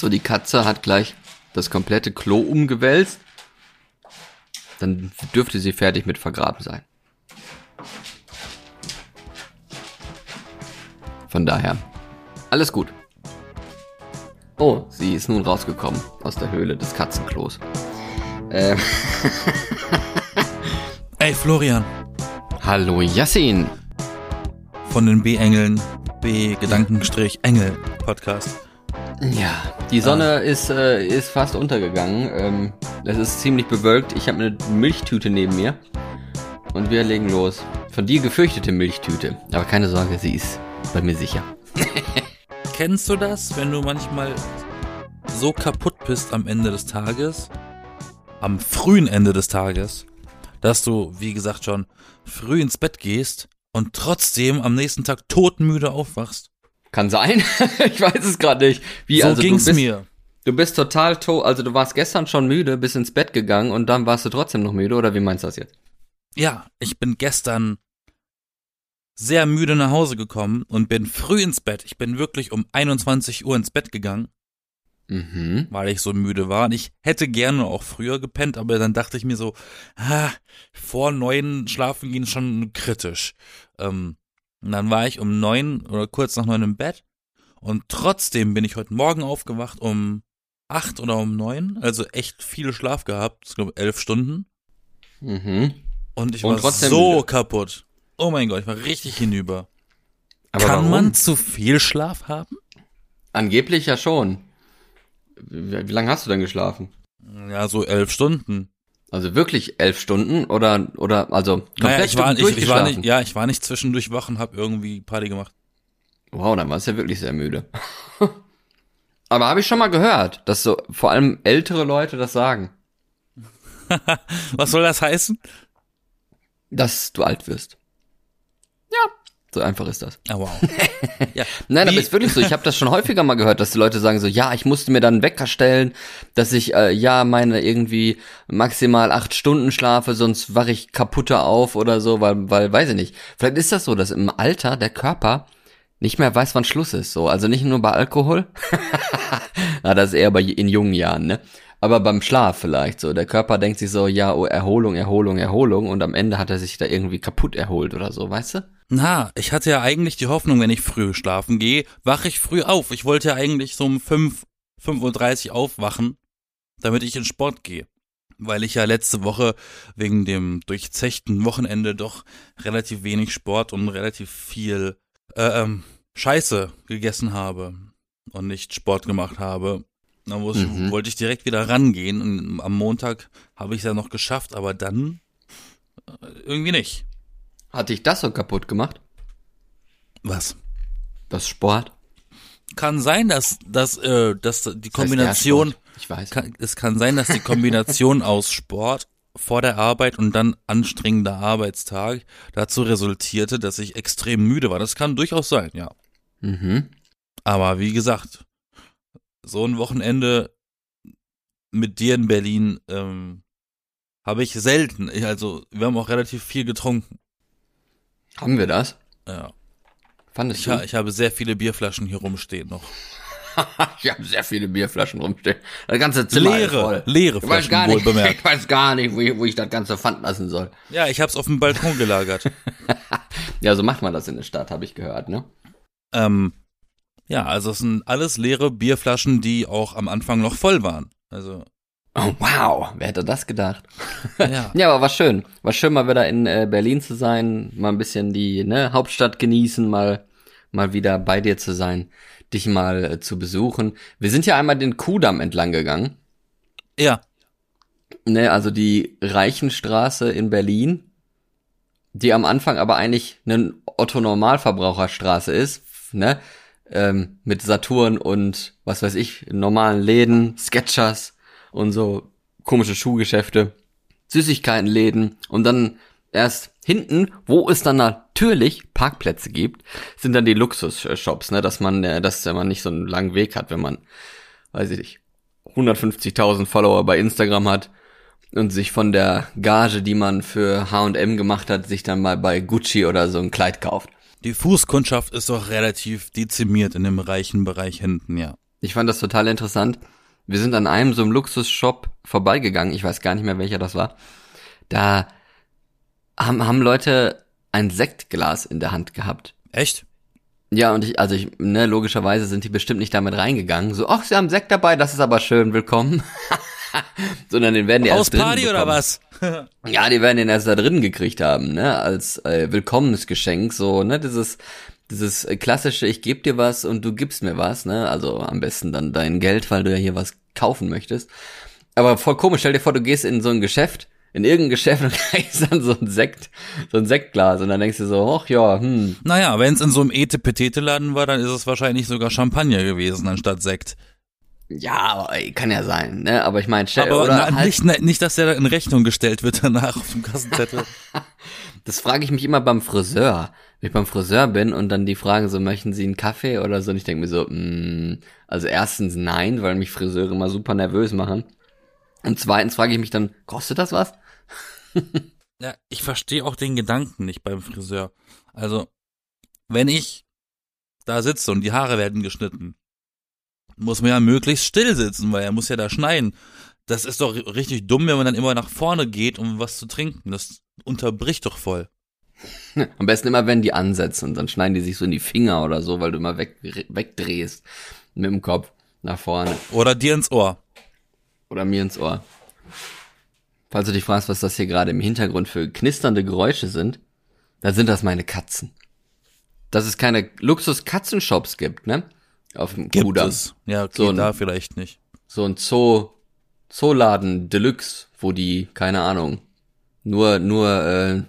So, die Katze hat gleich das komplette Klo umgewälzt. Dann dürfte sie fertig mit vergraben sein. Von daher, alles gut. Oh, sie ist nun rausgekommen aus der Höhle des Katzenklos. Ähm. Ey, Florian. Hallo Yassin. Von den B-Engeln, B-Gedankenstrich-Engel Podcast. Ja, die Sonne ah. ist, äh, ist fast untergegangen. Ähm, es ist ziemlich bewölkt. Ich habe eine Milchtüte neben mir. Und wir legen los. Von dir gefürchtete Milchtüte. Aber keine Sorge, sie ist bei mir sicher. Kennst du das, wenn du manchmal so kaputt bist am Ende des Tages, am frühen Ende des Tages, dass du, wie gesagt, schon früh ins Bett gehst und trotzdem am nächsten Tag todmüde aufwachst? Kann sein. ich weiß es gerade nicht. Wie, so also, ging's bist, mir. Du bist total tot, also du warst gestern schon müde, bist ins Bett gegangen und dann warst du trotzdem noch müde, oder wie meinst du das jetzt? Ja, ich bin gestern sehr müde nach Hause gekommen und bin früh ins Bett. Ich bin wirklich um 21 Uhr ins Bett gegangen. Mhm. Weil ich so müde war. Und ich hätte gerne auch früher gepennt, aber dann dachte ich mir so, ah, vor neun schlafen gehen schon kritisch. Ähm, und dann war ich um neun oder kurz nach neun im Bett. Und trotzdem bin ich heute Morgen aufgewacht um acht oder um neun. Also echt viel Schlaf gehabt. Ich glaube elf Stunden. Mhm. Und ich und war so müde. kaputt. Oh mein Gott, ich war richtig hinüber. Aber Kann warum? man zu viel Schlaf haben? Angeblich ja schon. Wie, wie lange hast du denn geschlafen? Ja, so elf Stunden. Also wirklich elf Stunden oder oder also komplett naja, ich war, ich, ich war nicht, ja, ich war nicht zwischendurch wach und hab irgendwie Party gemacht. Wow, dann warst du ja wirklich sehr müde. Aber habe ich schon mal gehört, dass so vor allem ältere Leute das sagen. Was soll das heißen? Dass du alt wirst. Ja, so einfach ist das. Oh, wow. ja. Nein, Wie? aber ist wirklich so. Ich habe das schon häufiger mal gehört, dass die Leute sagen so, ja, ich musste mir dann einen Wecker stellen, dass ich äh, ja meine irgendwie maximal acht Stunden schlafe, sonst wache ich kaputter auf oder so, weil, weil, weiß ich nicht. Vielleicht ist das so, dass im Alter der Körper nicht mehr weiß, wann Schluss ist. So, also nicht nur bei Alkohol. Na, das ist eher bei in jungen Jahren, ne? Aber beim Schlaf vielleicht so. Der Körper denkt sich so, ja, oh, Erholung, Erholung, Erholung und am Ende hat er sich da irgendwie kaputt erholt oder so, weißt du? Na, ich hatte ja eigentlich die Hoffnung, wenn ich früh schlafen gehe, wache ich früh auf. Ich wollte ja eigentlich so um 5, 5.30 Uhr aufwachen, damit ich in Sport gehe. Weil ich ja letzte Woche wegen dem durchzechten Wochenende doch relativ wenig Sport und relativ viel äh, ähm, Scheiße gegessen habe und nicht Sport gemacht habe. Da mhm. wollte ich direkt wieder rangehen und am Montag habe ich es ja noch geschafft, aber dann äh, irgendwie nicht. Hat dich das so kaputt gemacht? Was? Das Sport? Kann sein, dass, dass, äh, dass die Kombination. ich weiß. Kann, es kann sein, dass die Kombination aus Sport vor der Arbeit und dann anstrengender Arbeitstag dazu resultierte, dass ich extrem müde war. Das kann durchaus sein, ja. Mhm. Aber wie gesagt, so ein Wochenende mit dir in Berlin ähm, habe ich selten. Ich, also, wir haben auch relativ viel getrunken. Haben wir das? Ja. Fandest ich, du? Ha, ich habe sehr viele Bierflaschen hier rumstehen noch. ich habe sehr viele Bierflaschen rumstehen. Das ganze Zimmer leere, ist voll. Leere Flaschen, ich weiß gar nicht, bemerkt. Ich weiß gar nicht, wo ich, wo ich das ganze Pfand lassen soll. Ja, ich habe es auf dem Balkon gelagert. ja, so macht man das in der Stadt, habe ich gehört, ne? Ähm, ja, also es sind alles leere Bierflaschen, die auch am Anfang noch voll waren. Also. Oh, wow, wer hätte das gedacht? Ja, ja aber war schön. War schön, mal wieder in äh, Berlin zu sein, mal ein bisschen die ne, Hauptstadt genießen, mal, mal wieder bei dir zu sein, dich mal äh, zu besuchen. Wir sind ja einmal den Kudamm entlang gegangen. Ja. Ne, also die Reichenstraße in Berlin, die am Anfang aber eigentlich eine Otto-Normalverbraucherstraße ist, ne? Ähm, mit Saturn und was weiß ich, normalen Läden, Sketchers und so komische Schuhgeschäfte, Süßigkeitenläden und dann erst hinten, wo es dann natürlich Parkplätze gibt, sind dann die Luxusshops, ne, dass man, äh, dass man nicht so einen langen Weg hat, wenn man, weiß ich nicht, 150.000 Follower bei Instagram hat und sich von der Gage, die man für H&M gemacht hat, sich dann mal bei Gucci oder so ein Kleid kauft. Die Fußkundschaft ist doch relativ dezimiert in dem reichen Bereich hinten, ja. Ich fand das total interessant. Wir sind an einem so einem Luxusshop vorbeigegangen. Ich weiß gar nicht mehr, welcher das war. Da haben, haben Leute ein Sektglas in der Hand gehabt. Echt? Ja, und ich, also ich, ne, logischerweise sind die bestimmt nicht damit reingegangen. So, ach, sie haben Sekt dabei, das ist aber schön, willkommen. Sondern den werden die erst drin Party oder was? ja, die werden den erst da drin gekriegt haben, ne, als äh, Willkommensgeschenk, so, ne, dieses, dieses klassische, ich geb dir was und du gibst mir was, ne, also am besten dann dein Geld, weil du ja hier was kaufen möchtest. Aber voll komisch, stell dir vor, du gehst in so ein Geschäft, in irgendein Geschäft und kriegst dann so ein Sekt, so ein Sektglas und dann denkst du so, ach ja, hm. Naja, wenn es in so einem Ete-Petete-Laden war, dann ist es wahrscheinlich sogar Champagner gewesen anstatt Sekt. Ja, kann ja sein, ne? Aber ich meine, stell Aber na, halt, nicht, ne, nicht, dass der in Rechnung gestellt wird danach auf dem Kassenzettel. das frage ich mich immer beim Friseur. Wenn ich beim Friseur bin und dann die fragen so, möchten Sie einen Kaffee oder so? Und ich denke mir so, mh, also erstens nein, weil mich Friseure immer super nervös machen. Und zweitens frage ich mich dann, kostet das was? ja, ich verstehe auch den Gedanken nicht beim Friseur. Also, wenn ich da sitze und die Haare werden geschnitten, muss man ja möglichst still sitzen, weil er muss ja da schneiden. Das ist doch richtig dumm, wenn man dann immer nach vorne geht, um was zu trinken. Das unterbricht doch voll. Am besten immer, wenn die ansetzen dann schneiden die sich so in die Finger oder so, weil du immer weg, wegdrehst mit dem Kopf nach vorne. Oder dir ins Ohr. Oder mir ins Ohr. Falls du dich fragst, was das hier gerade im Hintergrund für knisternde Geräusche sind, dann sind das meine Katzen. Dass es keine Luxus-Katzenshops gibt, ne? Auf dem Gibt Kudamm. es. Ja, okay, So ein- da vielleicht nicht. So ein Zoo, Zooladen Deluxe, wo die, keine Ahnung, nur, nur, äh,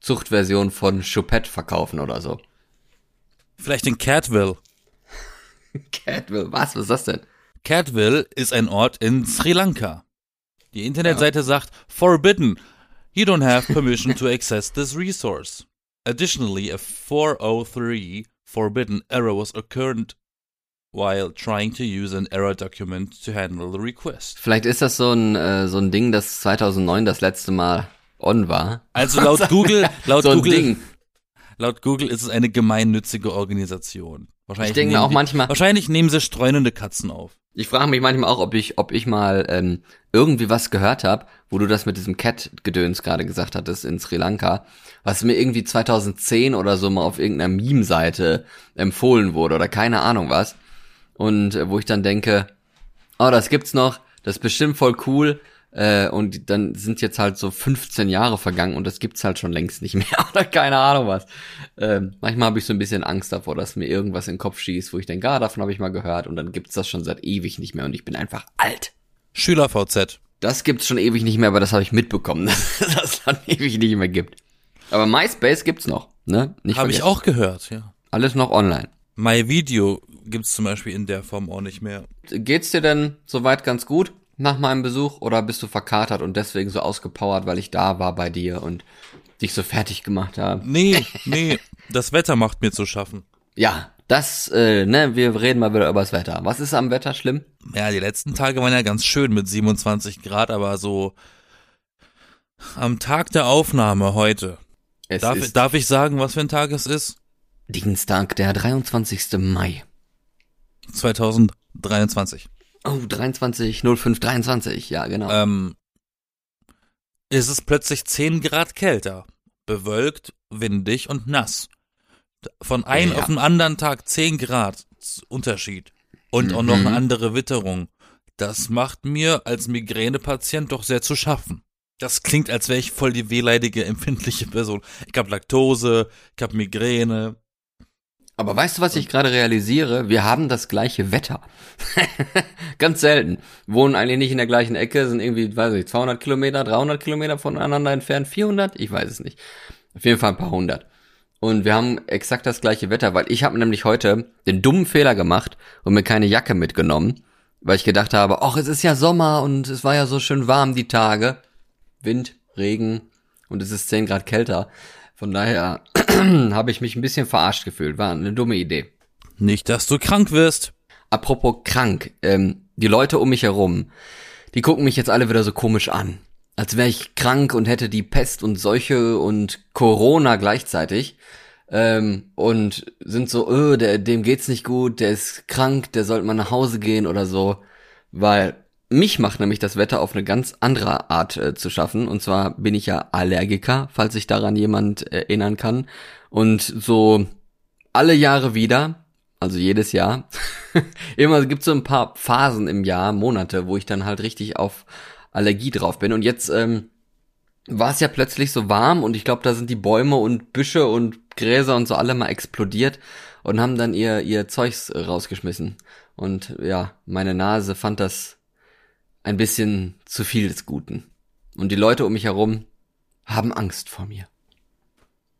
Zuchtversion von Choupette verkaufen oder so. Vielleicht in Catville. Catville, was? Was ist das denn? Catville ist ein Ort in Sri Lanka. Die Internetseite sagt, forbidden. You don't have permission to access this resource. Additionally, a 403 forbidden error was occurred while trying to use an error document to handle the request. Vielleicht ist das so ein, äh, so ein Ding, das 2009 das letzte Mal on war. Also laut Google, laut so Google, Ding. laut Google ist es eine gemeinnützige Organisation. Wahrscheinlich Ich denke mir nehmen auch die- manchmal- Wahrscheinlich nehmen sie streunende Katzen auf. Ich frage mich manchmal auch, ob ich, ob ich mal ähm, irgendwie was gehört habe, wo du das mit diesem Cat-Gedöns gerade gesagt hattest in Sri Lanka, was mir irgendwie 2010 oder so mal auf irgendeiner Meme-Seite empfohlen wurde oder keine Ahnung was. Und äh, wo ich dann denke, oh, das gibt's noch, das ist bestimmt voll cool. Äh, und dann sind jetzt halt so 15 Jahre vergangen und das gibt's halt schon längst nicht mehr oder keine Ahnung was. Ähm, manchmal habe ich so ein bisschen Angst davor, dass mir irgendwas in den Kopf schießt, wo ich denke, ah, davon habe ich mal gehört und dann gibt's das schon seit ewig nicht mehr und ich bin einfach alt. Schüler VZ. Das gibt's schon ewig nicht mehr, aber das habe ich mitbekommen, dass es das schon ewig nicht mehr gibt. Aber MySpace gibt's noch, ne? Habe ich auch gehört, ja. Alles noch online. My Video gibt's zum Beispiel in der Form auch nicht mehr. Geht's dir denn soweit ganz gut nach meinem Besuch oder bist du verkatert und deswegen so ausgepowert, weil ich da war bei dir und dich so fertig gemacht habe? Nee, nee, das Wetter macht mir zu schaffen. Ja, das, äh, ne, wir reden mal wieder über das Wetter. Was ist am Wetter schlimm? Ja, die letzten Tage waren ja ganz schön mit 27 Grad, aber so am Tag der Aufnahme heute. Es Darf, ist darf ich sagen, was für ein Tag es ist? Dienstag, der 23. Mai. 2023. Oh, 23, 05, 23, ja, genau. Ähm, ist es plötzlich 10 Grad kälter. Bewölkt, windig und nass. Von einem Ja. auf den anderen Tag 10 Grad Unterschied. Und auch noch Mhm. eine andere Witterung. Das macht mir als Migränepatient doch sehr zu schaffen. Das klingt, als wäre ich voll die wehleidige, empfindliche Person. Ich hab Laktose, ich hab Migräne. Aber weißt du, was ich gerade realisiere? Wir haben das gleiche Wetter. Ganz selten. Wohnen eigentlich nicht in der gleichen Ecke, sind irgendwie, weiß ich, 200 Kilometer, 300 Kilometer voneinander entfernt, 400? Ich weiß es nicht. Auf jeden Fall ein paar hundert. Und wir haben exakt das gleiche Wetter, weil ich habe nämlich heute den dummen Fehler gemacht und mir keine Jacke mitgenommen, weil ich gedacht habe, ach, es ist ja Sommer und es war ja so schön warm die Tage. Wind, Regen und es ist 10 Grad kälter. Von daher habe ich mich ein bisschen verarscht gefühlt. War eine dumme Idee. Nicht, dass du krank wirst. Apropos krank, ähm, die Leute um mich herum, die gucken mich jetzt alle wieder so komisch an. Als wäre ich krank und hätte die Pest und Seuche und Corona gleichzeitig. ähm, und sind so, öh, der, dem geht's nicht gut, der ist krank, der sollte mal nach Hause gehen oder so, weil mich macht nämlich das Wetter auf eine ganz andere Art äh, zu schaffen. Und zwar bin ich ja Allergiker, falls sich daran jemand erinnern kann. Und so alle Jahre wieder, also jedes Jahr, immer gibt so ein paar Phasen im Jahr, Monate, wo ich dann halt richtig auf Allergie drauf bin. Und jetzt ähm, war es ja plötzlich so warm und ich glaube, da sind die Bäume und Büsche und Gräser und so alle mal explodiert und haben dann ihr ihr Zeugs rausgeschmissen. Und ja, meine Nase fand das ein bisschen zu viel des Guten. Und die Leute um mich herum haben Angst vor mir.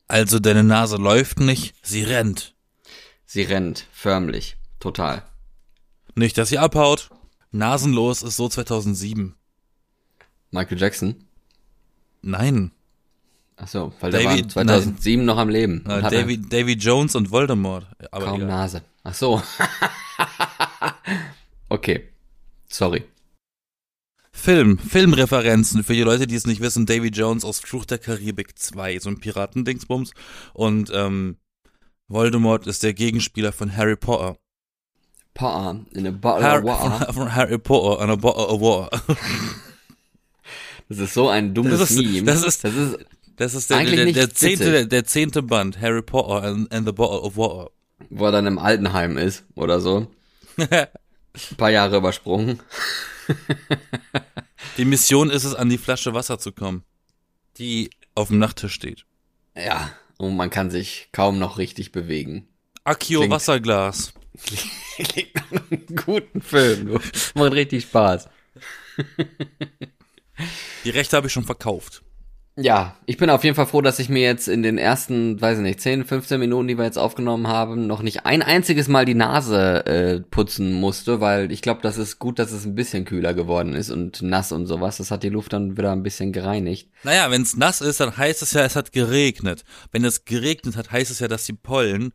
Also deine Nase läuft nicht, sie rennt. Sie rennt, förmlich, total. Nicht, dass sie abhaut. Nasenlos ist so 2007. Michael Jackson? Nein. Ach so, weil der war 2007 nein. noch am Leben. Äh, Davy, Davy Jones und Voldemort. Aber kaum egal. Nase. Ach so. okay. Sorry. Film, Filmreferenzen für die Leute, die es nicht wissen. Davy Jones aus Fluch der Karibik 2, so ein Piratendingsbums. Und ähm, Voldemort ist der Gegenspieler von Harry Potter. Potter in a bottle Harry, of water. Von Harry Potter in a bottle of water. Das ist so ein dummes das ist, Meme. Das ist, das ist, das ist der, der, der, zehnte, der, der, zehnte Band, Harry Potter and, and the Bottle of Water. Wo er dann im Altenheim ist oder so. Ein paar Jahre übersprungen. die Mission ist es, an die Flasche Wasser zu kommen, die auf dem Nachttisch steht. Ja, und man kann sich kaum noch richtig bewegen. Akio klingt, Wasserglas. Klingt nach einem guten Film. Macht richtig Spaß. Die Rechte habe ich schon verkauft. Ja, ich bin auf jeden Fall froh, dass ich mir jetzt in den ersten, weiß ich nicht, 10, 15 Minuten, die wir jetzt aufgenommen haben, noch nicht ein einziges Mal die Nase äh, putzen musste, weil ich glaube, das ist gut, dass es ein bisschen kühler geworden ist und nass und sowas. Das hat die Luft dann wieder ein bisschen gereinigt. Naja, wenn es nass ist, dann heißt es ja, es hat geregnet. Wenn es geregnet hat, heißt es ja, dass die Pollen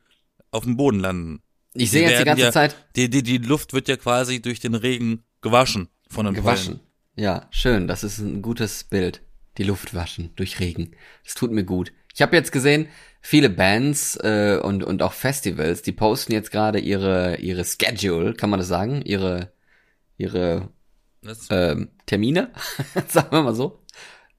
auf dem Boden landen. Ich sehe jetzt die ganze ja, Zeit. Die, die, die Luft wird ja quasi durch den Regen gewaschen von den gewaschen. Pollen. Ja, schön. Das ist ein gutes Bild. Die Luft waschen durch Regen. Das tut mir gut. Ich habe jetzt gesehen, viele Bands äh, und und auch Festivals, die posten jetzt gerade ihre ihre Schedule, kann man das sagen? Ihre ihre ähm, Termine, sagen wir mal so,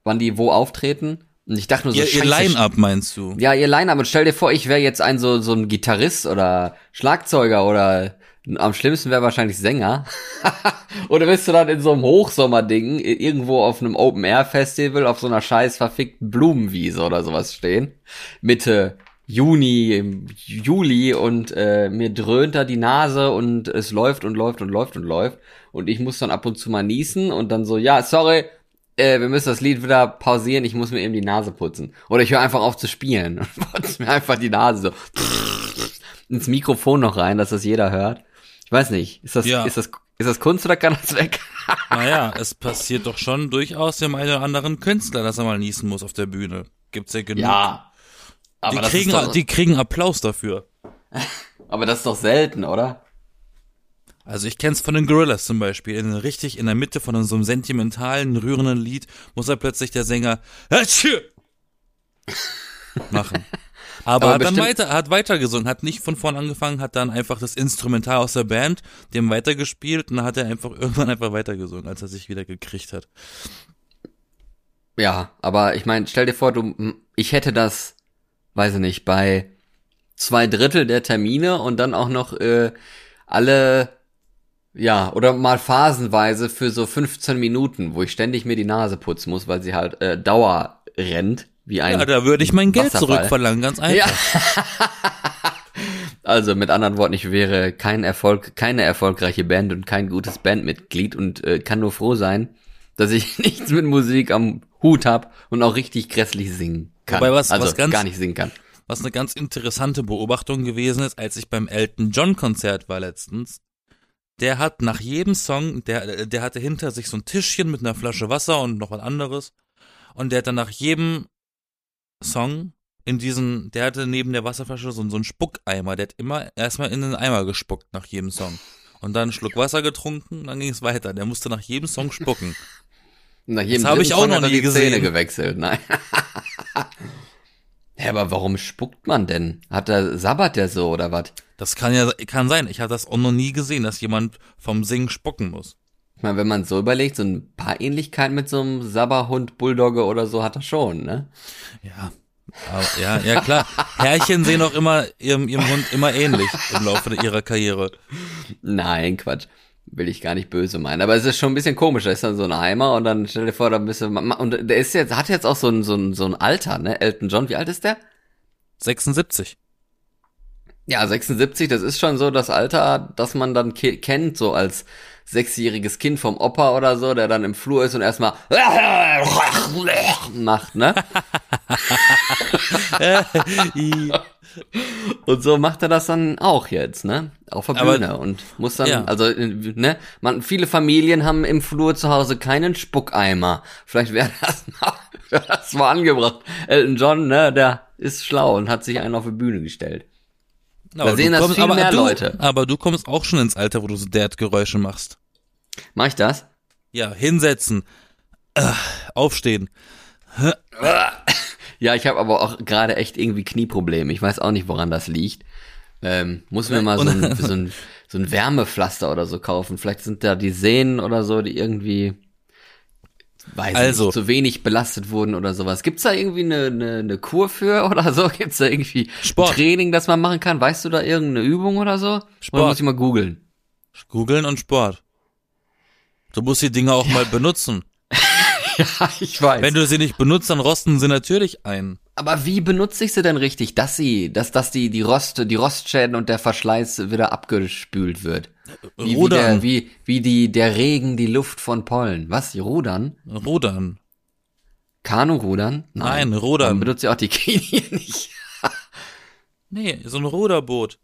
wann die wo auftreten. Und ich dachte nur so, ihr, ihr Line-Up meinst du? Ja, ihr Line-Up. Und stell dir vor, ich wäre jetzt ein so so ein Gitarrist oder Schlagzeuger oder am schlimmsten wäre wahrscheinlich Sänger. Oder bist du dann in so einem Hochsommerding irgendwo auf einem Open-Air-Festival auf so einer scheiß verfickten Blumenwiese oder sowas stehen? Mitte Juni, Juli und äh, mir dröhnt da die Nase und es läuft und läuft und läuft und läuft. Und ich muss dann ab und zu mal niesen und dann so, ja, sorry, äh, wir müssen das Lied wieder pausieren, ich muss mir eben die Nase putzen. Oder ich höre einfach auf zu spielen und putze mir einfach die Nase so ins Mikrofon noch rein, dass das jeder hört. Ich weiß nicht, ist das, ja. ist das, ist das Kunst oder kann das weg? naja, es passiert doch schon durchaus dem einen oder anderen Künstler, dass er mal niesen muss auf der Bühne. Gibt's ja genug. Ja. Aber die kriegen, doch, die kriegen Applaus dafür. aber das ist doch selten, oder? Also ich kenn's von den Gorillas zum Beispiel. In, richtig in der Mitte von so einem sentimentalen, rührenden Lied muss er plötzlich der Sänger machen. Aber, aber hat dann weiter, hat weitergesungen, hat nicht von vorn angefangen, hat dann einfach das Instrumental aus der Band dem weitergespielt und dann hat er einfach irgendwann einfach weitergesungen, als er sich wieder gekriegt hat. Ja, aber ich meine, stell dir vor, du, ich hätte das, weiß ich nicht, bei zwei Drittel der Termine und dann auch noch äh, alle, ja, oder mal phasenweise für so 15 Minuten, wo ich ständig mir die Nase putzen muss, weil sie halt äh, Dauer rennt wie ein. Ja, da würde ich mein Geld Wasserfall. zurückverlangen, ganz einfach. Ja. also mit anderen Worten, ich wäre kein Erfolg, keine erfolgreiche Band und kein gutes Bandmitglied und äh, kann nur froh sein, dass ich nichts mit Musik am Hut hab und auch richtig grässlich singen kann. Wobei was, also was ganz, gar nicht singen kann. Was eine ganz interessante Beobachtung gewesen ist, als ich beim Elton John Konzert war letztens. Der hat nach jedem Song, der, der hatte hinter sich so ein Tischchen mit einer Flasche Wasser und noch was anderes. Und der hat dann nach jedem Song in diesen, der hatte neben der Wasserflasche so, so einen Spuckeimer, der hat immer erstmal in den Eimer gespuckt nach jedem Song. Und dann einen Schluck Wasser getrunken, dann ging es weiter. Der musste nach jedem Song spucken. Nach jedem das habe ich auch noch nie die gesehen. Zähne gewechselt, nein. Hä, aber warum spuckt man denn? Hat der sabbert der so oder was? Das kann ja kann sein. Ich habe das auch noch nie gesehen, dass jemand vom Singen spucken muss. Ich meine, wenn man so überlegt, so ein paar Ähnlichkeiten mit so einem Sabberhund, Bulldogge oder so hat er schon, ne? Ja. Aber, ja, ja klar. Herrchen sehen auch immer ihrem, ihrem Hund immer ähnlich im Laufe ihrer Karriere. Nein, Quatsch. Will ich gar nicht böse meinen. Aber es ist schon ein bisschen komisch. Da ist dann so ein Eimer und dann stell dir vor, da bist du, und der ist jetzt, hat jetzt auch so ein, so ein, so ein Alter, ne? Elton John, wie alt ist der? 76. Ja, 76, das ist schon so das Alter, das man dann kennt, so als sechsjähriges Kind vom Opa oder so, der dann im Flur ist und erstmal macht, ne? und so macht er das dann auch jetzt, ne? Auf der Bühne Aber, und muss dann, ja. also, ne? Man, viele Familien haben im Flur zu Hause keinen Spuckeimer. Vielleicht wäre das mal, wär das mal angebracht. Elton John, ne? Der ist schlau und hat sich einen auf die Bühne gestellt. Aber da sehen das kommst, viel mehr du, Leute. Aber du kommst auch schon ins Alter, wo du so Dad-Geräusche machst. Mach ich das? Ja, hinsetzen, äh, aufstehen. Ja, ich habe aber auch gerade echt irgendwie Knieprobleme. Ich weiß auch nicht, woran das liegt. Ähm, muss mir mal so ein, so, ein, so ein Wärmepflaster oder so kaufen. Vielleicht sind da die Sehnen oder so, die irgendwie weiß also, nicht, zu wenig belastet wurden oder sowas. Gibt's da irgendwie eine, eine, eine Kur für oder so? Gibt's da irgendwie Sport. Training, das man machen kann? Weißt du da irgendeine Übung oder so? Sport. Oder muss ich mal googeln? Googeln und Sport. Du musst die Dinge auch ja. mal benutzen. ja, ich weiß. Wenn du sie nicht benutzt, dann rosten sie natürlich ein. Aber wie benutze ich sie denn richtig, dass sie, dass, dass die, die Rost, die Rostschäden und der Verschleiß wieder abgespült wird? Wie, Rudern. Wie, der, wie, wie die, der Regen, die Luft von Pollen. Was? Rudern? Rudern. Kanu-Rudern? Nein, Nein Rudern. Dann benutzt ihr auch die Knie nicht. nee, so ein Ruderboot.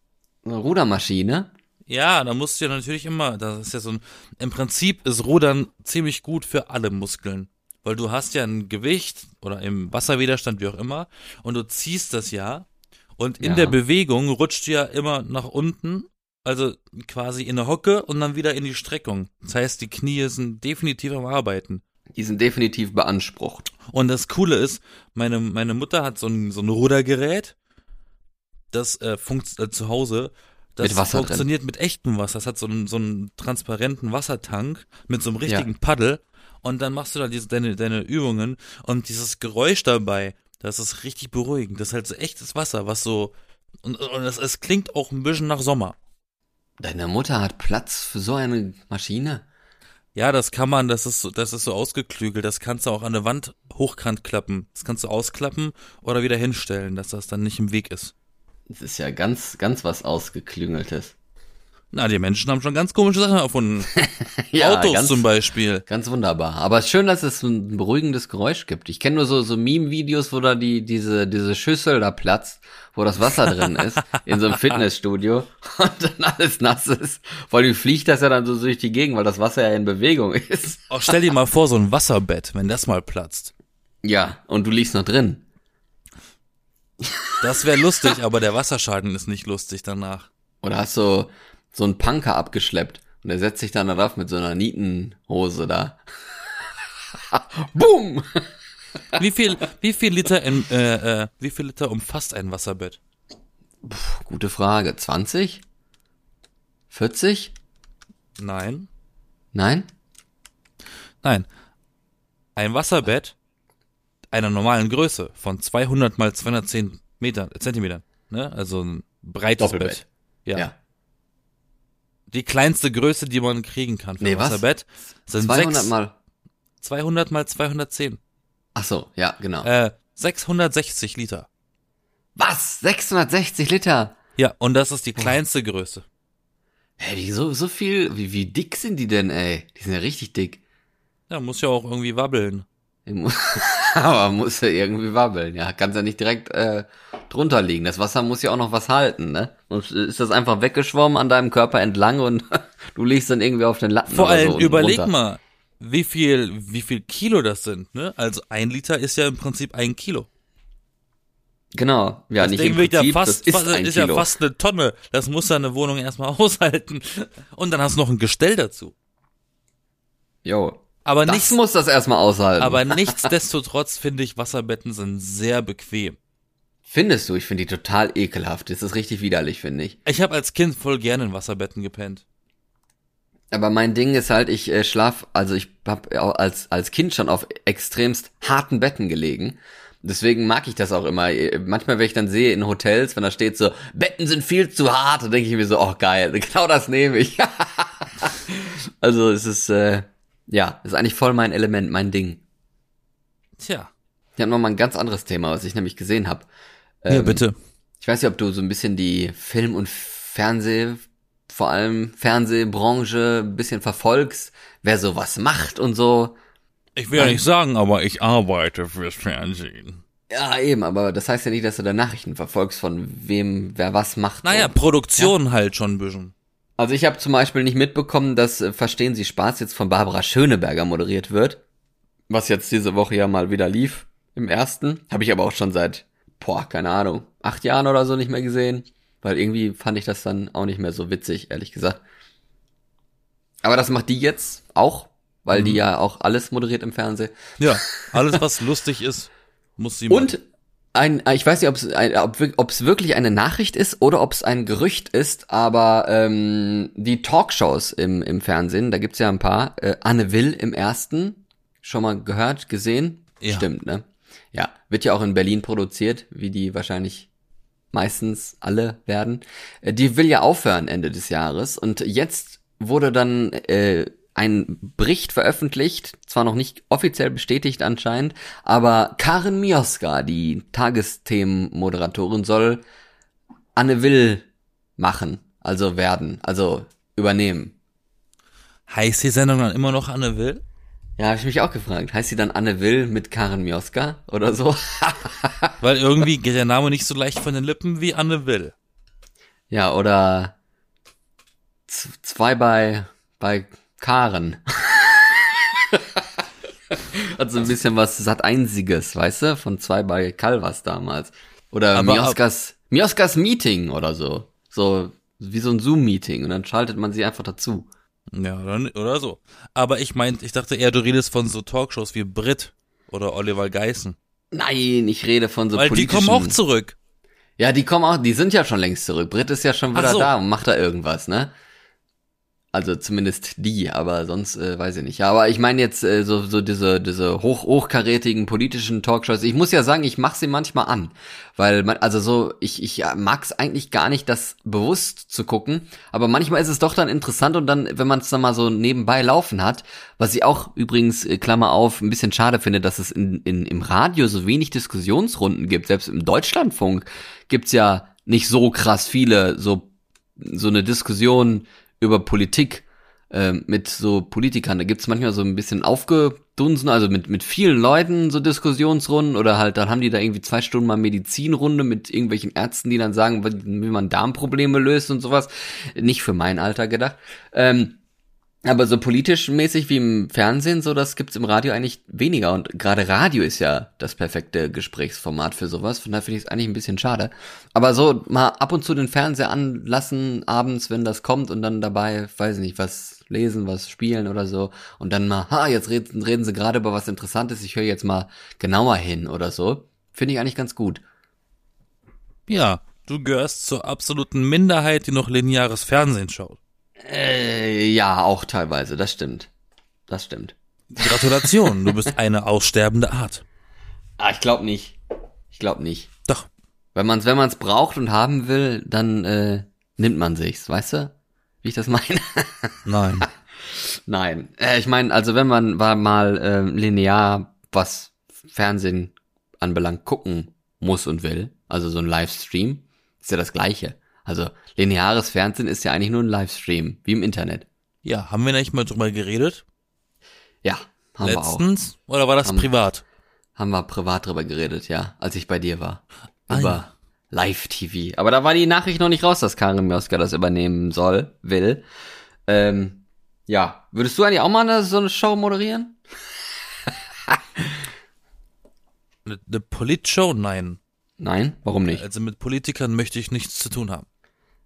Eine Rudermaschine? Ja, da musst du ja natürlich immer, das ist ja so ein, im Prinzip ist Rudern ziemlich gut für alle Muskeln. Weil du hast ja ein Gewicht oder im Wasserwiderstand, wie auch immer, und du ziehst das ja. Und in ja. der Bewegung rutscht du ja immer nach unten, also quasi in der Hocke und dann wieder in die Streckung. Das heißt, die Knie sind definitiv am Arbeiten. Die sind definitiv beansprucht. Und das Coole ist, meine, meine Mutter hat so ein, so ein Rudergerät, das äh, funktioniert äh, zu Hause das mit Wasser funktioniert drin. mit echtem Wasser. Das hat so einen, so einen transparenten Wassertank mit so einem richtigen ja. Paddel. Und dann machst du da diese, deine, deine Übungen und dieses Geräusch dabei, das ist richtig beruhigend. Das ist halt so echtes Wasser, was so. Und, und es, es klingt auch ein bisschen nach Sommer. Deine Mutter hat Platz für so eine Maschine? Ja, das kann man, das ist so, das ist so ausgeklügelt. Das kannst du auch an der Wand hochkant klappen. Das kannst du ausklappen oder wieder hinstellen, dass das dann nicht im Weg ist. Das ist ja ganz, ganz was Ausgeklüngeltes. Na, die Menschen haben schon ganz komische Sachen erfunden. ja, Autos ganz, zum Beispiel. Ganz wunderbar. Aber es ist schön, dass es ein beruhigendes Geräusch gibt. Ich kenne nur so, so Meme-Videos, wo da die, diese, diese Schüssel da platzt, wo das Wasser drin ist, in so einem Fitnessstudio und dann alles nass ist. Vor allem fliegt das ja dann so durch die Gegend, weil das Wasser ja in Bewegung ist. Auch stell dir mal vor, so ein Wasserbett, wenn das mal platzt. Ja, und du liegst noch drin. Das wäre lustig, aber der Wasserschaden ist nicht lustig danach. Oder hast du so einen Punker abgeschleppt und der setzt sich dann darauf mit so einer Nietenhose da. Boom! Wie viel, wie viel Liter in, äh, äh, wie viel Liter umfasst ein Wasserbett? Puh, gute Frage. 20? 40? Nein. Nein? Nein. Ein Wasserbett einer normalen Größe von 200 mal 210 Metern, Zentimetern, ne? Also ein breites Doppelbett. Bett. Ja. ja. Die kleinste Größe, die man kriegen kann für nee, ein Wasserbett, sind 200 6, mal 200 mal 210. Ach so, ja, genau. Äh, 660 Liter. Was? 660 Liter? Ja, und das ist die kleinste oh. Größe. Hä, wie so, so viel, wie, wie dick sind die denn, ey? Die sind ja richtig dick. Ja, muss ja auch irgendwie wabbeln. Aber muss ja irgendwie wabbeln, ja. Kannst ja nicht direkt äh, drunter liegen. Das Wasser muss ja auch noch was halten, ne? Und ist das einfach weggeschwommen an deinem Körper entlang und du liegst dann irgendwie auf den Latten. Vor allem so überleg runter. mal, wie viel, wie viel Kilo das sind, ne? Also ein Liter ist ja im Prinzip ein Kilo. Genau, ja, das nicht im Prinzip, ja fast, das ist, ein ist ja fast eine Tonne. Das muss deine Wohnung erstmal aushalten. Und dann hast du noch ein Gestell dazu. Jo, aber das nichts, muss das erstmal aushalten. Aber nichtsdestotrotz finde ich, Wasserbetten sind sehr bequem. Findest du? Ich finde die total ekelhaft. Das ist richtig widerlich, finde ich. Ich habe als Kind voll gerne in Wasserbetten gepennt. Aber mein Ding ist halt, ich äh, schlaf, also ich habe als als Kind schon auf extremst harten Betten gelegen. Deswegen mag ich das auch immer. Manchmal, wenn ich dann sehe in Hotels, wenn da steht so, Betten sind viel zu hart, dann denke ich mir so, oh geil, genau das nehme ich. also es ist, äh, ja, ist eigentlich voll mein Element, mein Ding. Tja. Ich habe noch mal ein ganz anderes Thema, was ich nämlich gesehen habe. Ähm, ja, bitte. Ich weiß nicht, ob du so ein bisschen die Film- und Fernseh, vor allem Fernsehbranche ein bisschen verfolgst, wer sowas macht und so. Ich will ja nicht sagen, aber ich arbeite fürs Fernsehen. Ja, eben, aber das heißt ja nicht, dass du da Nachrichten verfolgst, von wem, wer was macht. Naja, so. Produktion ja. halt schon ein bisschen. Also ich habe zum Beispiel nicht mitbekommen, dass äh, Verstehen Sie Spaß jetzt von Barbara Schöneberger moderiert wird. Was jetzt diese Woche ja mal wieder lief. Im ersten. Habe ich aber auch schon seit, boah, keine Ahnung, acht Jahren oder so nicht mehr gesehen. Weil irgendwie fand ich das dann auch nicht mehr so witzig, ehrlich gesagt. Aber das macht die jetzt auch weil mhm. die ja auch alles moderiert im Fernsehen. Ja, alles was lustig ist, muss sie machen. Und ein, ich weiß nicht, ob es ob es wirklich eine Nachricht ist oder ob es ein Gerücht ist, aber ähm, die Talkshows im, im Fernsehen, da gibt's ja ein paar. Äh, Anne Will im ersten, schon mal gehört, gesehen? Ja. Stimmt, ne? Ja, wird ja auch in Berlin produziert, wie die wahrscheinlich meistens alle werden. Äh, die will ja aufhören Ende des Jahres und jetzt wurde dann äh, ein Bericht veröffentlicht, zwar noch nicht offiziell bestätigt anscheinend, aber Karen Mioska, die Tagesthemenmoderatorin, soll Anne Will machen, also werden, also übernehmen. Heißt die Sendung dann immer noch Anne Will? Ja, habe ich mich auch gefragt. Heißt sie dann Anne Will mit Karen Mioska oder so? Weil irgendwie geht der Name nicht so leicht von den Lippen wie Anne Will. Ja, oder zwei bei, bei Karen. Hat so ein bisschen was satt einziges, weißt du, von zwei bei Calvas damals. Oder aber, Mioskas, Mioskas Meeting oder so. So, wie so ein Zoom-Meeting und dann schaltet man sie einfach dazu. Ja, oder, oder so. Aber ich meinte, ich dachte eher, du redest von so Talkshows wie Brit oder Oliver Geissen. Nein, ich rede von so Weil die kommen auch zurück. Ja, die kommen auch, die sind ja schon längst zurück. Brit ist ja schon wieder so. da und macht da irgendwas, ne? Also zumindest die, aber sonst äh, weiß ich nicht. Ja, aber ich meine jetzt äh, so so diese diese hoch hochkarätigen politischen Talkshows. Ich muss ja sagen, ich mache sie manchmal an, weil man also so ich ich mag's eigentlich gar nicht, das bewusst zu gucken, aber manchmal ist es doch dann interessant und dann, wenn man es dann mal so nebenbei laufen hat, was ich auch übrigens äh, Klammer auf ein bisschen schade finde, dass es in, in im Radio so wenig Diskussionsrunden gibt. Selbst im Deutschlandfunk gibt's ja nicht so krass viele so so eine Diskussion über Politik äh, mit so Politikern. Da gibt's manchmal so ein bisschen aufgedunsen, also mit, mit vielen Leuten so Diskussionsrunden oder halt, dann haben die da irgendwie zwei Stunden mal Medizinrunde mit irgendwelchen Ärzten, die dann sagen, wie man Darmprobleme löst und sowas. Nicht für mein Alter gedacht. Ähm, aber so politisch mäßig wie im Fernsehen, so das gibt's im Radio eigentlich weniger. Und gerade Radio ist ja das perfekte Gesprächsformat für sowas. Von daher finde ich es eigentlich ein bisschen schade. Aber so mal ab und zu den Fernseher anlassen, abends, wenn das kommt, und dann dabei, weiß ich nicht, was lesen, was spielen oder so. Und dann mal, ha, jetzt reden, reden sie gerade über was Interessantes, ich höre jetzt mal genauer hin oder so. Finde ich eigentlich ganz gut. Ja, du gehörst zur absoluten Minderheit, die noch lineares Fernsehen schaut. Äh, ja, auch teilweise, das stimmt. Das stimmt. Gratulation, du bist eine aussterbende Art. Ah, ich glaube nicht. Ich glaube nicht. Doch. Wenn man es wenn man's braucht und haben will, dann äh, nimmt man sich's, weißt du? Wie ich das meine? Nein. Nein. Äh, ich meine, also wenn man war mal äh, linear was Fernsehen anbelangt gucken muss und will, also so ein Livestream, ist ja das gleiche. Also lineares Fernsehen ist ja eigentlich nur ein Livestream, wie im Internet. Ja, haben wir nicht mal drüber geredet? Ja, haben Letztens? wir auch. Letztens? Oder war das haben, privat? Haben wir privat drüber geredet, ja, als ich bei dir war. Ah, Über. Live-TV. Aber da war die Nachricht noch nicht raus, dass Karin Mioska das übernehmen soll, will. Ähm, ja, würdest du eigentlich auch mal eine, so eine Show moderieren? eine, eine Polit-Show? Nein. Nein? Warum nicht? Also mit Politikern möchte ich nichts zu tun haben.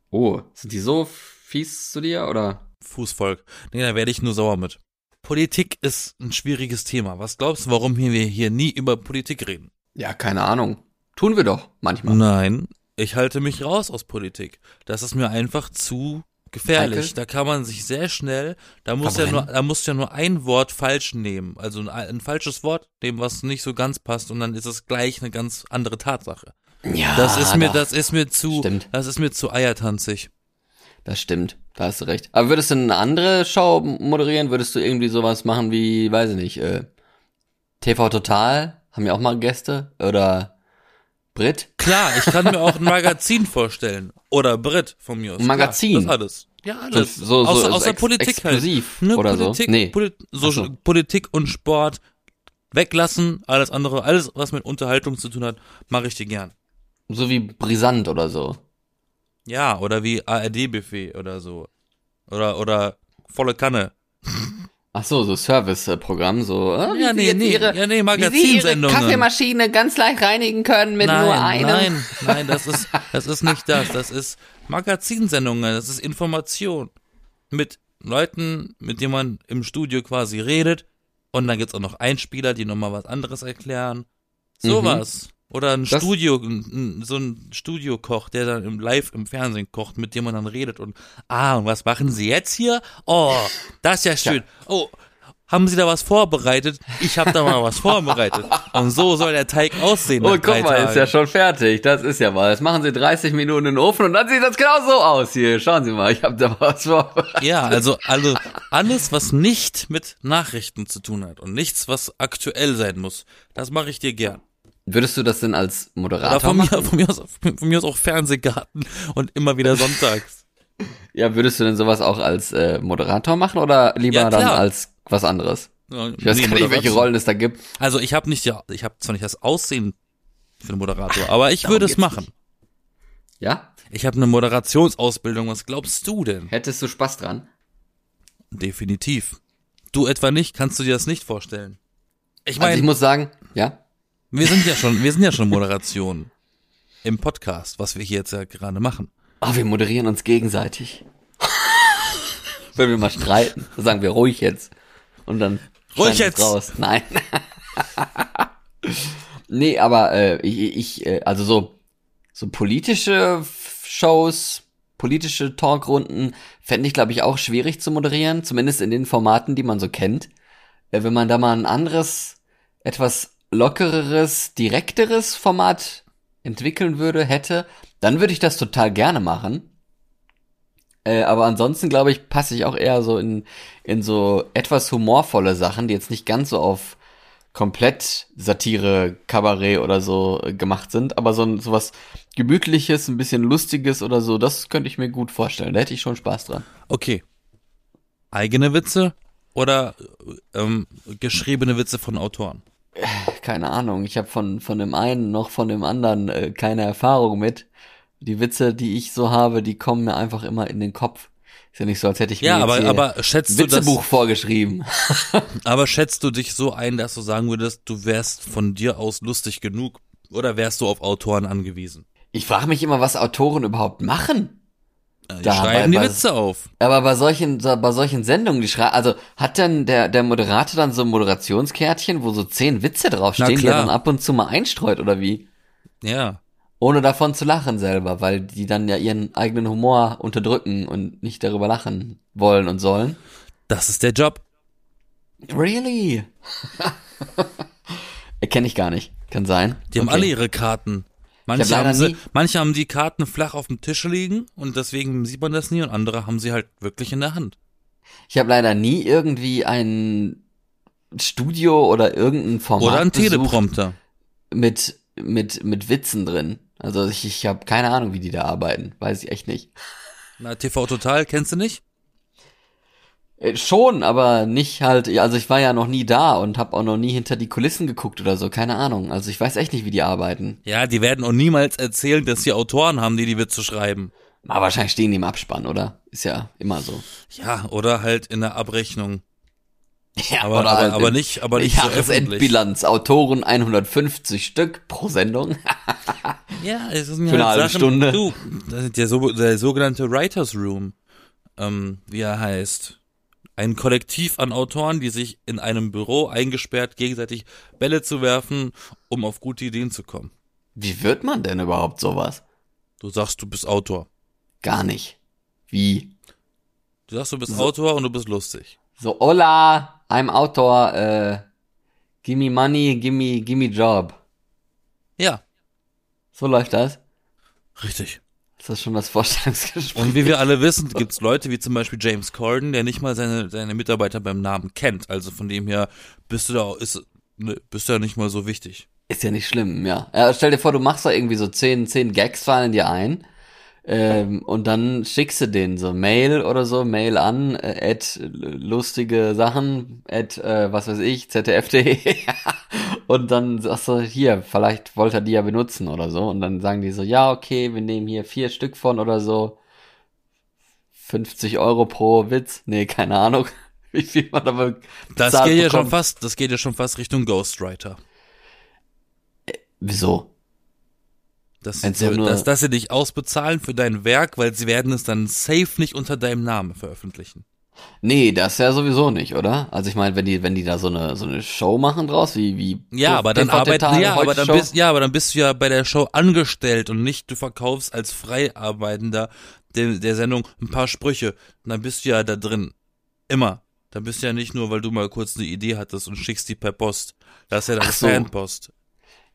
Oh, sind die so fies zu dir oder? Fußvolk. Nee, da werde ich nur sauer mit. Politik ist ein schwieriges Thema. Was glaubst du, warum wir hier nie über Politik reden? Ja, keine Ahnung. Tun wir doch manchmal. Nein, ich halte mich raus aus Politik. Das ist mir einfach zu gefährlich. Heikel? Da kann man sich sehr schnell, da muss ja nur, da musst du ja nur ein Wort falsch nehmen, also ein, ein, falsches Wort nehmen, was nicht so ganz passt, und dann ist es gleich eine ganz andere Tatsache. Ja, das ist mir, das ist mir zu, stimmt. das ist mir zu eiertanzig. Das stimmt, da hast du recht. Aber würdest du eine andere Show moderieren? Würdest du irgendwie sowas machen wie, weiß ich nicht, äh, TV Total? Haben wir auch mal Gäste? Oder Brit? Klar, ich kann mir auch ein Magazin vorstellen. Oder Brit von mir aus. Ein Magazin? Klar, das alles. Ja, alles. So, so, außer, außer ex Politik halt. exklusiv halt. Ne, oder Politik, so? Nee. Poli so, so Politik und Sport weglassen. Alles andere, alles, was mit Unterhaltung zu tun hat, mache ich dir gern. So wie brisant oder so. Ja, oder wie ARD-Buffet oder so. Oder, oder volle Kanne. Ach so, so Service-Programm, so. Äh, ja, nee, nee, ihre, ja, nee, Magazinsendungen. Wie sie ihre Kaffeemaschine ganz leicht reinigen können mit nein, nur einem. Nein, nein, das ist, das ist nicht das. Das ist Magazinsendungen, das ist Information. Mit Leuten, mit denen man im Studio quasi redet. Und dann gibt's auch noch Einspieler, die nochmal was anderes erklären. Sowas. Mhm. Oder ein das Studio, so ein Studiokoch, der dann im Live im Fernsehen kocht, mit dem man dann redet und ah, und was machen Sie jetzt hier? Oh, das ist ja schön. Oh, haben Sie da was vorbereitet? Ich habe da mal was vorbereitet. Und so soll der Teig aussehen. Oh, guck mal, Tagen. ist ja schon fertig. Das ist ja mal. Das machen Sie 30 Minuten in den Ofen und dann sieht das genau so aus hier. Schauen Sie mal, ich habe da was vorbereitet. Ja, also alle, alles, was nicht mit Nachrichten zu tun hat und nichts, was aktuell sein muss, das mache ich dir gern. Würdest du das denn als Moderator von machen? Mir, von, mir aus, von mir aus auch Fernsehgarten und immer wieder sonntags. ja, würdest du denn sowas auch als äh, Moderator machen oder lieber ja, dann als was anderes? ich weiß nee, gar nicht, welche Rollen es da gibt. Also ich habe nicht ja, ich habe zwar nicht das Aussehen für einen Moderator, aber ich würde es machen. Nicht. Ja? Ich habe eine Moderationsausbildung, was glaubst du denn? Hättest du Spaß dran? Definitiv. Du etwa nicht? Kannst du dir das nicht vorstellen? Ich meine, also ich muss sagen, ja. Wir sind ja schon, wir sind ja schon Moderation im Podcast, was wir hier jetzt ja gerade machen. Ah, oh, wir moderieren uns gegenseitig. Wenn wir mal streiten, sagen wir ruhig jetzt. Und dann ruhig jetzt raus. Nein. nee, aber äh, ich, ich äh, also so so politische Shows, politische Talkrunden fände ich glaube ich auch schwierig zu moderieren, zumindest in den Formaten, die man so kennt. Äh, wenn man da mal ein anderes etwas lockereres, direkteres Format entwickeln würde, hätte, dann würde ich das total gerne machen. Äh, aber ansonsten, glaube ich, passe ich auch eher so in, in so etwas humorvolle Sachen, die jetzt nicht ganz so auf komplett Satire, Kabarett oder so äh, gemacht sind, aber so, so was gemütliches, ein bisschen lustiges oder so, das könnte ich mir gut vorstellen. Da hätte ich schon Spaß dran. Okay. Eigene Witze oder ähm, geschriebene Witze von Autoren? Keine Ahnung, ich habe von, von dem einen noch von dem anderen äh, keine Erfahrung mit. Die Witze, die ich so habe, die kommen mir einfach immer in den Kopf. Ist ja nicht so, als hätte ich ja, mir aber, aber schätzt Witzebuch du das, vorgeschrieben. aber schätzt du dich so ein, dass du sagen würdest, du wärst von dir aus lustig genug oder wärst du auf Autoren angewiesen? Ich frage mich immer, was Autoren überhaupt machen. Die da, schreiben bei, die Witze auf. Aber bei solchen, bei solchen Sendungen, die schreiben, also hat denn der, der Moderator dann so ein Moderationskärtchen, wo so zehn Witze draufstehen, die er dann ab und zu mal einstreut, oder wie? Ja. Ohne davon zu lachen selber, weil die dann ja ihren eigenen Humor unterdrücken und nicht darüber lachen wollen und sollen. Das ist der Job. Really? Erkenne ich gar nicht. Kann sein. Die haben alle ihre Karten. Manche haben, sie, manche haben die Karten flach auf dem Tisch liegen und deswegen sieht man das nie und andere haben sie halt wirklich in der Hand. Ich habe leider nie irgendwie ein Studio oder irgendein Format oder ein Teleprompter mit mit mit Witzen drin. Also ich, ich habe keine Ahnung, wie die da arbeiten, weiß ich echt nicht. Na TV Total kennst du nicht? Äh, schon, aber nicht halt, also ich war ja noch nie da und habe auch noch nie hinter die Kulissen geguckt oder so, keine Ahnung. Also ich weiß echt nicht, wie die arbeiten. Ja, die werden auch niemals erzählen, dass sie Autoren haben, die die Witze schreiben. Aber wahrscheinlich stehen die im Abspann, oder? Ist ja immer so. Ja, oder halt in der Abrechnung. Ja, aber, aber, halt aber nicht, aber nicht Jahresendbilanz, so Autoren 150 Stück pro Sendung. ja, es ist mir Für eine halbe Sachen, Stunde. Du, der, so, der sogenannte Writers Room, ähm, wie er heißt ein Kollektiv an Autoren, die sich in einem Büro eingesperrt gegenseitig Bälle zu werfen, um auf gute Ideen zu kommen. Wie wird man denn überhaupt sowas? Du sagst, du bist Autor. Gar nicht. Wie? Du sagst, du bist so. Autor und du bist lustig. So, hola, I'm Autor, äh, gimme money, gimme, gimme job. Ja. So läuft das? Richtig. Ist das schon das Vorstellungsgespräch? Und wie wir alle wissen, gibt's Leute wie zum Beispiel James Corden, der nicht mal seine, seine Mitarbeiter beim Namen kennt. Also von dem her bist du da, ist, ne, bist du ja nicht mal so wichtig. Ist ja nicht schlimm, ja. ja. Stell dir vor, du machst da irgendwie so zehn, zehn Gags fallen dir ein. Ähm, und dann schickst du denen so Mail oder so, Mail an, äh, at lustige Sachen, at äh, was weiß ich, ZDF.de. und dann sagst du, hier, vielleicht wollt ihr die ja benutzen oder so. Und dann sagen die so, ja, okay, wir nehmen hier vier Stück von oder so. 50 Euro pro Witz. Nee, keine Ahnung. Wie viel man aber Das geht ja schon fast, das geht ja schon fast Richtung Ghostwriter. Wieso? Dass, so, dass, dass sie dich ausbezahlen für dein Werk, weil sie werden es dann safe nicht unter deinem Namen veröffentlichen. Nee, das ja sowieso nicht, oder? Also ich meine, wenn die, wenn die da so eine so eine Show machen draus, wie wie ja, aber dann arbeiten, ja, aber dann bist ja, aber dann bist du ja bei der Show angestellt und nicht du verkaufst als Freiarbeitender der, der Sendung ein paar Sprüche und dann bist du ja da drin immer. Dann bist du ja nicht nur, weil du mal kurz eine Idee hattest und schickst die per Post. Das ist ja dann so. Fanpost.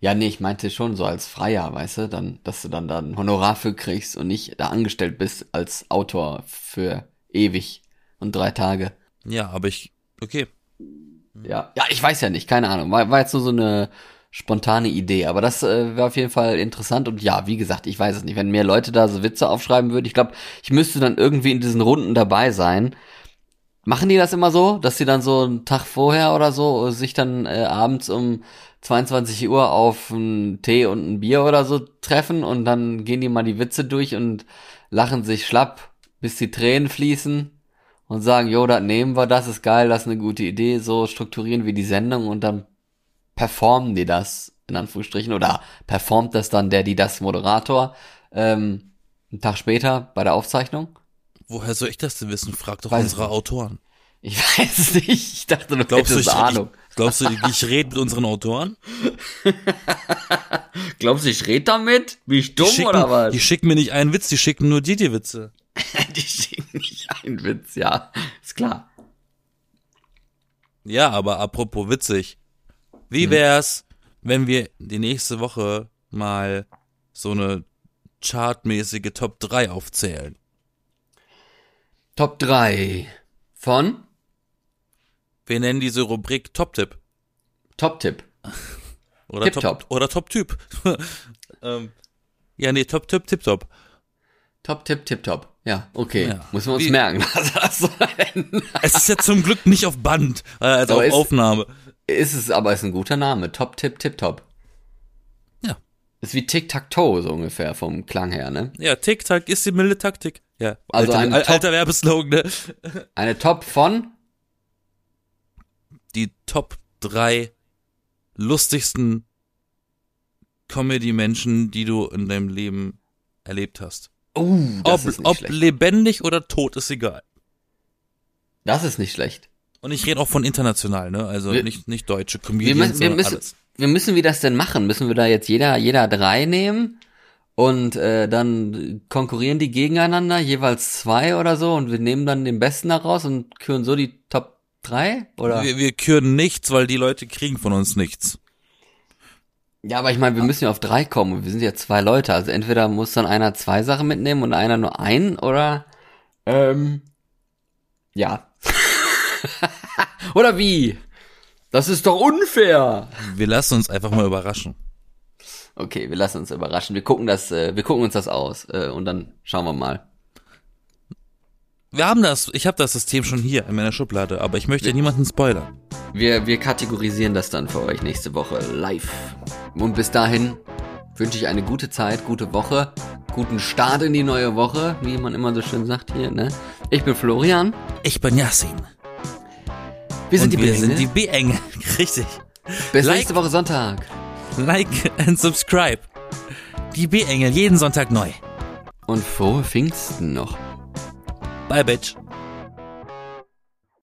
Ja, nee, ich meinte schon so als Freier, weißt du, dann, dass du dann da ein Honorar für kriegst und nicht da angestellt bist als Autor für ewig und drei Tage. Ja, aber ich, okay. Ja, ja, ich weiß ja nicht, keine Ahnung. War, war jetzt nur so eine spontane Idee, aber das äh, wäre auf jeden Fall interessant und ja, wie gesagt, ich weiß es nicht, wenn mehr Leute da so Witze aufschreiben würden, ich glaube, ich müsste dann irgendwie in diesen Runden dabei sein. Machen die das immer so, dass sie dann so einen Tag vorher oder so sich dann äh, abends um 22 Uhr auf einen Tee und ein Bier oder so treffen und dann gehen die mal die Witze durch und lachen sich schlapp, bis die Tränen fließen und sagen, jo, das nehmen wir, das ist geil, das ist eine gute Idee, so strukturieren wir die Sendung und dann performen die das, in Anführungsstrichen, oder performt das dann der, die das Moderator, ähm, einen Tag später bei der Aufzeichnung. Woher soll ich das denn wissen? Frag doch Weiß unsere Autoren. Ich weiß es nicht. Ich dachte, du glaubst hättest du, Ahnung. Ich, glaubst du, ich rede mit unseren Autoren? glaubst du, ich rede damit? Wie ich dumm schicken, oder was? Die schicken mir nicht einen Witz, die schicken nur dir die Witze. die schicken einen Witz, ja. Ist klar. Ja, aber apropos witzig. Wie hm. wär's, wenn wir die nächste Woche mal so eine chartmäßige Top 3 aufzählen? Top 3 von? Wir nennen diese Rubrik Top-Tipp. Top-Tipp. oder Tip Top. Oder Top-Typ. ähm, ja, nee, Top-Tipp, Tip-Top. Top-Tipp, Tip-Top. Ja, okay. Ja. Muss man uns Wie, merken. es ist ja zum Glück nicht auf Band, äh, also auf ist, Aufnahme. Ist es, aber ist ein guter Name. Top-Tipp, Tip-Top. Ja. Ist wie Tic-Tac-Toe, so ungefähr, vom Klang her, ne? Ja, Tic-Tac ist die milde Taktik. Ja, also alter, ein alter Werbeslogan, ne? Eine Top von die Top 3 lustigsten Comedy-Menschen, die du in deinem Leben erlebt hast. Oh, das ob, ist nicht ob schlecht. lebendig oder tot, ist egal. Das ist nicht schlecht. Und ich rede auch von international, ne? Also wir, nicht, nicht deutsche Comedians, wir, wir müssen, alles. Wir müssen wie das denn machen? Müssen wir da jetzt jeder, jeder drei nehmen? Und äh, dann konkurrieren die gegeneinander, jeweils zwei oder so, und wir nehmen dann den Besten daraus und küren so die Top drei? Oder? Wir, wir küren nichts, weil die Leute kriegen von uns nichts. Ja, aber ich meine, wir müssen ja auf drei kommen und wir sind ja zwei Leute. Also entweder muss dann einer zwei Sachen mitnehmen und einer nur einen oder ähm, ja. oder wie? Das ist doch unfair. Wir lassen uns einfach mal überraschen. Okay, wir lassen uns überraschen. Wir gucken das, äh, wir gucken uns das aus äh, und dann schauen wir mal. Wir haben das, ich habe das System schon hier in meiner Schublade, aber ich möchte ja niemanden spoilern. Wir, wir kategorisieren das dann für euch nächste Woche live. Und bis dahin wünsche ich eine gute Zeit, gute Woche, guten Start in die neue Woche, wie man immer so schön sagt hier, ne? Ich bin Florian. Ich bin Yassin. Wir sind Und die Wir sind die B-Engel, richtig. Bis like, nächste Woche Sonntag. Like and subscribe. Die B-Engel jeden Sonntag neu. Und frohe Pfingsten noch. Bye, Bitch.